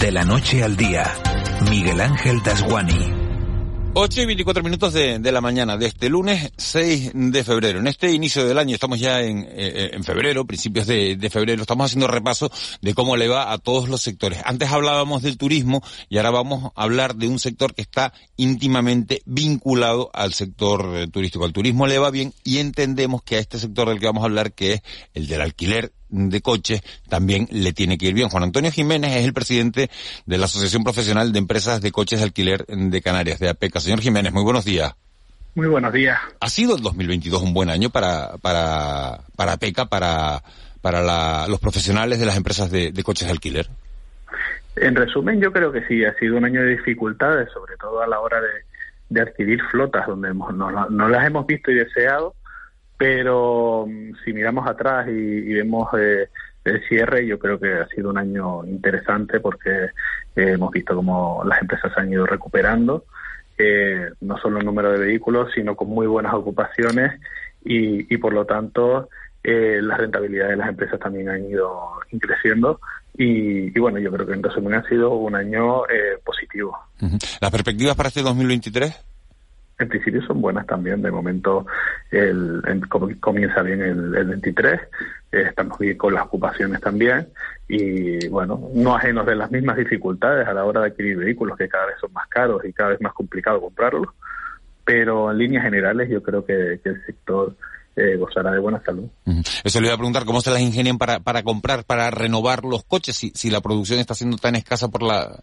De la noche al día, Miguel Ángel Dasguani. 8 y 24 minutos de, de, la mañana de este lunes 6 de febrero. En este inicio del año, estamos ya en, eh, en febrero, principios de, de, febrero, estamos haciendo repaso de cómo le va a todos los sectores. Antes hablábamos del turismo y ahora vamos a hablar de un sector que está íntimamente vinculado al sector eh, turístico. Al turismo le va bien y entendemos que a este sector del que vamos a hablar, que es el del alquiler de coches también le tiene que ir bien. Juan Antonio Jiménez es el presidente de la Asociación Profesional de Empresas de Coches de Alquiler de Canarias, de APECA. Señor Jiménez, muy buenos días. Muy buenos días. ¿Ha sido el 2022 un buen año para, para, para APECA, para, para la, los profesionales de las empresas de, de, coches de alquiler? En resumen, yo creo que sí, ha sido un año de dificultades, sobre todo a la hora de, de adquirir flotas, donde hemos, no, no las hemos visto y deseado, pero mm, si miramos atrás y, vemos eh, el cierre, yo creo que ha sido un año interesante porque eh, hemos visto cómo las empresas han ido recuperando, eh, no solo el número de vehículos, sino con muy buenas ocupaciones y, y por lo tanto eh, las rentabilidades de las empresas también han ido creciendo. Y, y, bueno, yo creo que en resumen ha sido un año eh, positivo. ¿Las perspectivas para este 2023? En principio son buenas también. De momento comienza bien el, el 23, eh, estamos bien con las ocupaciones también y bueno, no ajenos de las mismas dificultades a la hora de adquirir vehículos que cada vez son más caros y cada vez más complicado comprarlos, pero en líneas generales yo creo que, que el sector eh, gozará de buena salud. Eso le iba a preguntar, ¿cómo se las ingenian para, para comprar, para renovar los coches si, si la producción está siendo tan escasa por la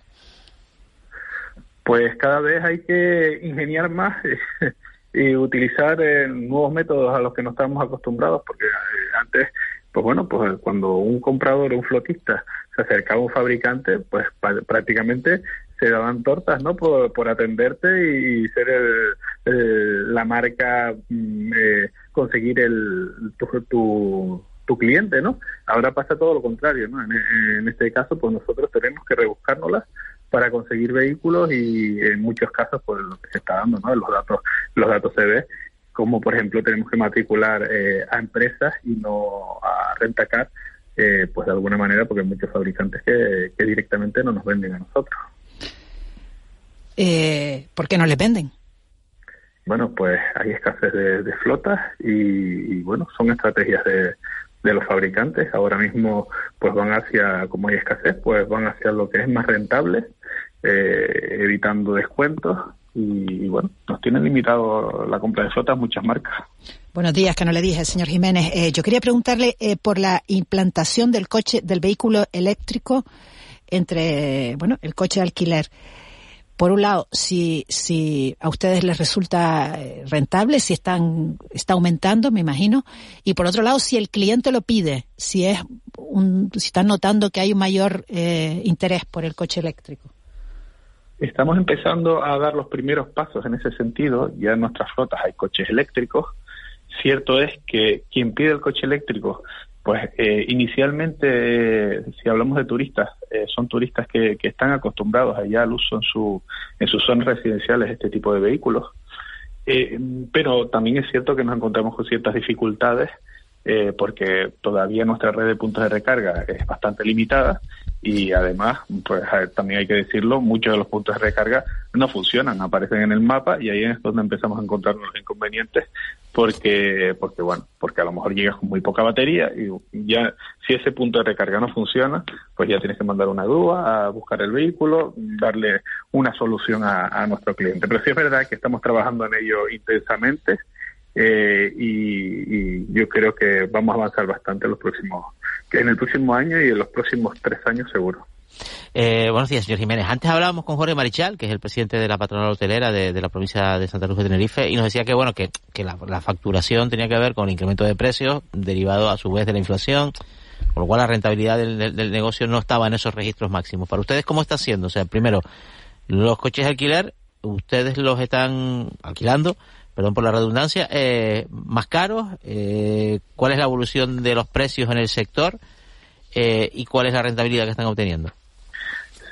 pues cada vez hay que ingeniar más y utilizar eh, nuevos métodos a los que no estamos acostumbrados, porque eh, antes, pues bueno, pues cuando un comprador o un flotista se acercaba a un fabricante, pues prácticamente se daban tortas, ¿no? Por, por atenderte y, ser el, la marca, mm, eh, conseguir el, tu, tu, tu, cliente, ¿no? Ahora pasa todo lo contrario, ¿no? En, en este caso, pues nosotros tenemos que rebuscárnoslas para conseguir vehículos y en muchos casos pues lo que se está dando no los datos los datos se ve como por ejemplo tenemos que matricular eh, a empresas y no a rentacar eh, pues de alguna manera porque hay muchos fabricantes que, que directamente no nos venden a nosotros eh, ¿por qué no les venden? bueno pues hay escasez de, de flotas y, y bueno son estrategias de de los fabricantes. Ahora mismo, pues van hacia, como hay escasez, pues van hacia lo que es más rentable, eh, evitando descuentos y, bueno, nos tienen limitado la compra de flotas muchas marcas. Buenos días, que no le dije, señor Jiménez. Eh, yo quería preguntarle eh, por la implantación del coche, del vehículo eléctrico entre, bueno, el coche de alquiler por un lado, si, si a ustedes les resulta eh, rentable, si están, está aumentando, me imagino, y por otro lado, si el cliente lo pide, si es un, si están notando que hay un mayor eh, interés por el coche eléctrico. Estamos empezando a dar los primeros pasos en ese sentido. Ya en nuestras flotas hay coches eléctricos. Cierto es que quien pide el coche eléctrico pues eh, inicialmente, si hablamos de turistas, eh, son turistas que, que, están acostumbrados allá al uso en, su, en sus zonas residenciales este tipo de vehículos. Eh, pero también es cierto que nos encontramos con ciertas dificultades eh, porque todavía nuestra red de puntos de recarga es bastante limitada y además, pues también hay que decirlo, muchos de los puntos de recarga no funcionan, aparecen en el mapa y ahí es donde empezamos a encontrar los inconvenientes porque, porque bueno, porque a lo mejor llegas con muy poca batería y ya si ese punto de recarga no funciona, pues ya tienes que mandar una grúa a buscar el vehículo, darle una solución a, a nuestro cliente. Pero sí es verdad que estamos trabajando en ello intensamente eh, y, yo creo que vamos a avanzar bastante en los próximos, en el próximo año y en los próximos tres años seguro. Eh, buenos días, señor Jiménez. Antes hablábamos con Jorge Marichal, que es el presidente de la patronal hotelera de, la provincia de Santa Cruz de Tenerife, y nos decía que bueno que, que la, facturación tenía que ver con el incremento de precios derivado a su vez de la inflación, por lo cual la rentabilidad del negocio no estaba en esos registros máximos. Para ustedes, ¿cómo está siendo? O sea, primero, los coches de alquiler, ustedes los están alquilando, perdón por la redundancia, eh, más caros, eh, cuál es la evolución de los precios en el sector eh, y cuál es la rentabilidad que están obteniendo.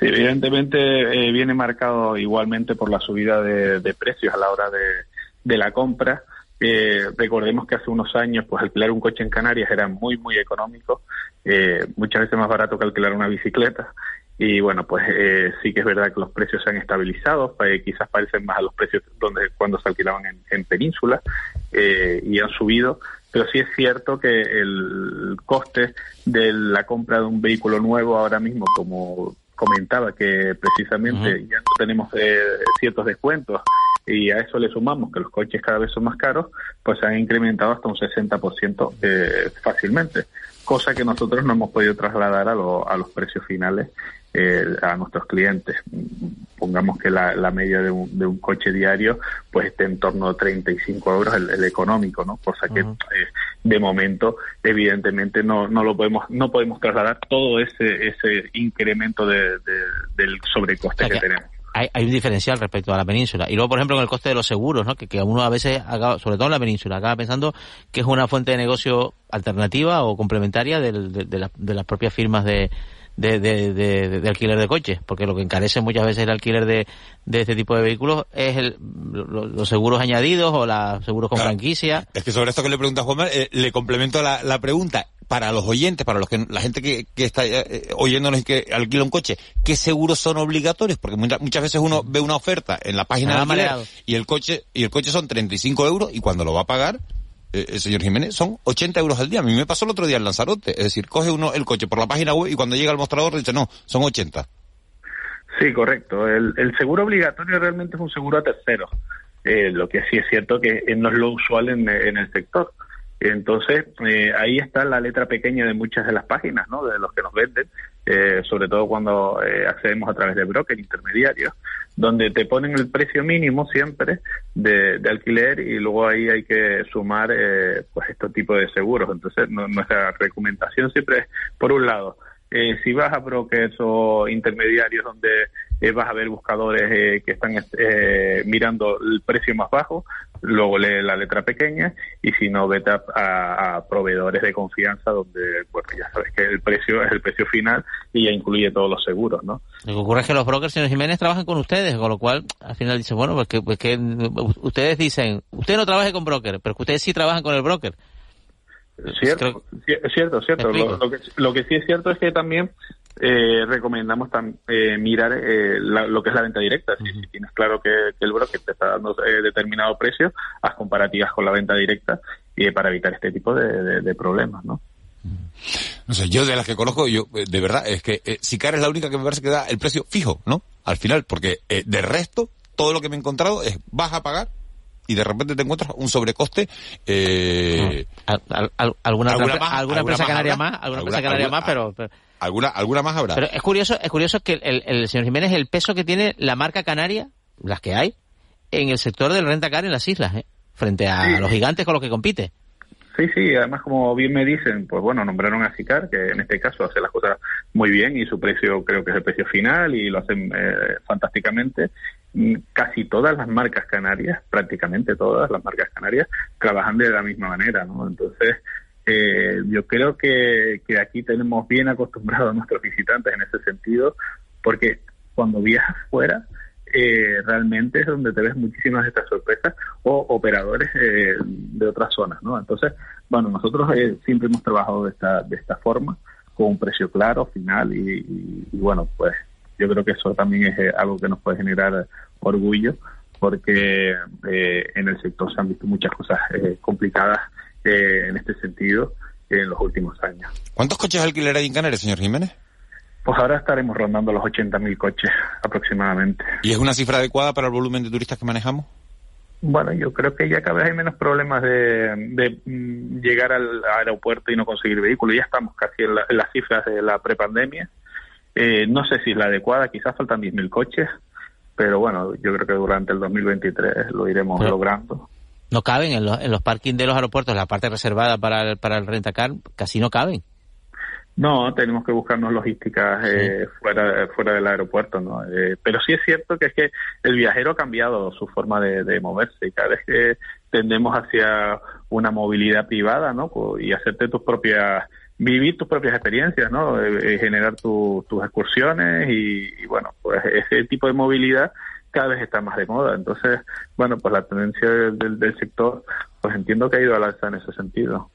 Sí, evidentemente eh, viene marcado igualmente por la subida de, precios a la hora de, de la compra. Eh, recordemos que hace unos años, pues alquilar un coche en Canarias era muy, muy económico, eh, muchas veces más barato que alquilar una bicicleta. Y bueno, pues eh, sí que es verdad que los precios se han estabilizado, eh, quizás parecen más a los precios donde cuando se alquilaban en, en península eh, y han subido, pero sí es cierto que el coste de la compra de un vehículo nuevo ahora mismo, como comentaba, que precisamente ya no tenemos eh, ciertos descuentos y a eso le sumamos que los coches cada vez son más caros, pues se han incrementado hasta un 60% eh, fácilmente, cosa que nosotros no hemos podido trasladar a, a los precios finales eh, a nuestros clientes. Pongamos que la, la media de un, de un, coche diario pues esté en torno a 35 euros el, el económico, ¿no? Cosa que uh -huh. eh, de momento evidentemente no, no lo podemos no podemos trasladar todo ese ese incremento de, de del sobrecoste o sea, que, que tenemos hay, hay, un diferencial respecto a la península. Y luego, por ejemplo, en el coste de los seguros, ¿no? que, que uno a veces, acaba, sobre todo en la península, acaba pensando que es una fuente de negocio alternativa o complementaria de, de, de, la, de las propias firmas de, de, de, de, de, alquiler de coches, porque lo que encarece muchas veces el alquiler de, de este tipo de vehículos es el, lo, los seguros añadidos o los seguros con claro. franquicia. Es que sobre esto que le pregunta Juan, eh, le complemento la, la pregunta para los oyentes, para los que la gente que, que está eh, oyéndonos y que alquila un coche, ¿qué seguros son obligatorios? Porque muchas, muchas veces uno ve una oferta en la página de alquiler y el coche y el coche son 35 euros y cuando lo va a pagar eh, señor Jiménez, son 80 euros al día. A mí me pasó el otro día en Lanzarote. Es decir, coge uno el coche por la página web y cuando llega al mostrador dice, no, son 80. Sí, correcto. El, el seguro obligatorio realmente es un seguro a terceros. Eh, lo que sí es cierto que no es lo usual en, en el sector. Entonces, eh, ahí está la letra pequeña de muchas de las páginas, ¿no? De los que nos venden, eh, sobre todo cuando eh, accedemos a través de broker intermediarios, donde te ponen el precio mínimo siempre de, de alquiler y luego ahí hay que sumar, eh, pues, estos tipos de seguros. Entonces, no, nuestra recomendación siempre es, por un lado, eh, si vas a brokers o intermediarios donde eh, vas a ver buscadores eh, que están eh, mirando el precio más bajo, luego lee la letra pequeña y si no, vete a, a, a, proveedores de confianza donde, bueno, ya sabes que el precio es el precio final y ya incluye todos los seguros, ¿no? Lo que ocurre es que los brokers, señor Jiménez, trabajan con ustedes, con lo cual al final dice, bueno, pues que, pues que ustedes dicen, usted no trabaje con broker, pero que ustedes sí trabajan con el broker. Cierto, Creo... cierto, cierto. Lo, lo, que, lo que sí es cierto es que también eh, recomendamos tam, eh, mirar eh, la, lo que es la venta directa. Uh -huh. si, si, tienes claro que, que, el broker te está dando eh, determinado precio, haz comparativas con la venta directa y para evitar este tipo de, de, de problemas, ¿no? No sé, yo de las que conozco, yo de verdad, es que eh, Sicar es la única que me parece que da el precio fijo, ¿no? Al final, porque eh, de resto, todo lo que me he encontrado es vas a pagar y de repente te encuentras un sobrecoste. Eh, ¿Al, al, al, alguna, alguna, más, alguna, empresa canaria más, alguna, empresa canaria más, pero, pero, alguna alguna más habrá. Pero es curioso, es curioso que el, el, señor Jiménez el peso que tiene la marca canaria, las que hay, en el sector del renta car en las islas, ¿eh? frente a sí. los gigantes con los que compite. Sí, sí, además como bien me dicen, pues bueno, nombraron a Sicar, que en este caso hace las cosas muy bien y su precio creo que es el precio final y lo hacen eh, fantásticamente. Mm, casi todas las marcas canarias, prácticamente todas las marcas canarias, trabajan de la misma manera, ¿no? Entonces, eh, yo creo que, que aquí tenemos bien acostumbrados a nuestros visitantes en ese sentido, porque cuando viajas fuera, eh, realmente es donde te ves muchísimas de estas sorpresas o operadores eh, de otras zonas, ¿no? Entonces, bueno, nosotros eh, siempre hemos trabajado de esta, de esta forma, con un precio claro, final, y, y, y bueno, pues yo creo que eso también es eh, algo que nos puede generar orgullo, porque eh, en el sector se han visto muchas cosas eh, en este sentido en los últimos años. ¿Cuántos coches alquiler hay en Canarias, señor Jiménez? Pues ahora estaremos rondando los 80.000 coches aproximadamente. ¿Y es una cifra adecuada para el volumen de turistas que manejamos? Bueno, yo creo que ya cada vez hay menos problemas de, de mm, llegar al aeropuerto y no conseguir vehículos. Ya estamos casi en, la, en las cifras de la prepandemia. Eh, no sé si es la adecuada, quizás faltan 10.000 coches, pero bueno, yo creo que durante el 2023 lo iremos logrando. No caben en los, en los parkings de los aeropuertos, la parte reservada para el, para el rentacar, casi no caben. No, tenemos que buscarnos logísticas eh, fuera fuera del aeropuerto, ¿no? Eh, pero sí es cierto que es que el viajero ha cambiado su forma de, de, moverse y cada vez que tendemos hacia una movilidad privada, ¿no? Y hacerte tus propias vivir tus propias experiencias, ¿no? Eh, generar tu, tus excursiones y, y, bueno, pues ese tipo de movilidad cada vez está más de moda. Entonces, bueno, pues la tendencia del, del sector, pues entiendo que ha ido al alza en ese sentido.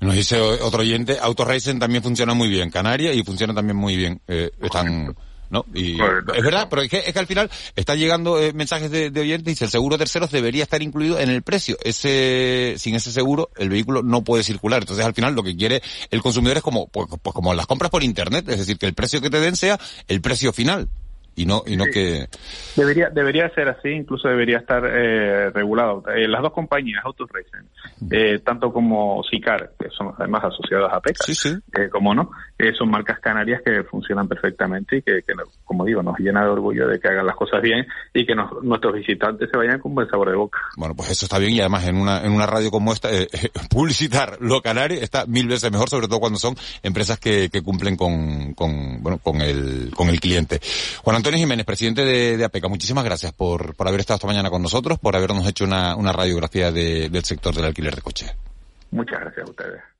Nos dice otro oyente, Autoracing también funciona muy bien, Canarias, y funciona también muy bien. Eh, están ¿no? Y es verdad, pero es que, es que al final están llegando eh, mensajes de, de, oyentes y dice el seguro terceros debería estar incluido en el precio. Ese, sin ese seguro, el vehículo no puede circular. Entonces al final lo que quiere el consumidor es como, pues, pues como las compras por internet, es decir, que el precio que te den sea el precio final y no y no que debería debería ser así incluso debería estar eh, regulado. Eh, las dos compañías Autos Racing eh, tanto como Sicar que son además asociadas a PECA eh, como no eh, son marcas canarias que funcionan perfectamente y que, que, como digo nos llena de orgullo de que hagan las cosas bien y que nos, nuestros visitantes se vayan con buen sabor de boca. Bueno pues eso está bien y además en una en una radio como esta publicitar lo canario está mil veces mejor sobre todo cuando son empresas que, que cumplen con, con bueno con el con el cliente. Juan Antonio Jiménez, presidente de, APECA, muchísimas gracias por, por haber estado esta mañana con nosotros, por habernos hecho una, una radiografía de, del sector del alquiler de coches. Muchas gracias a ustedes.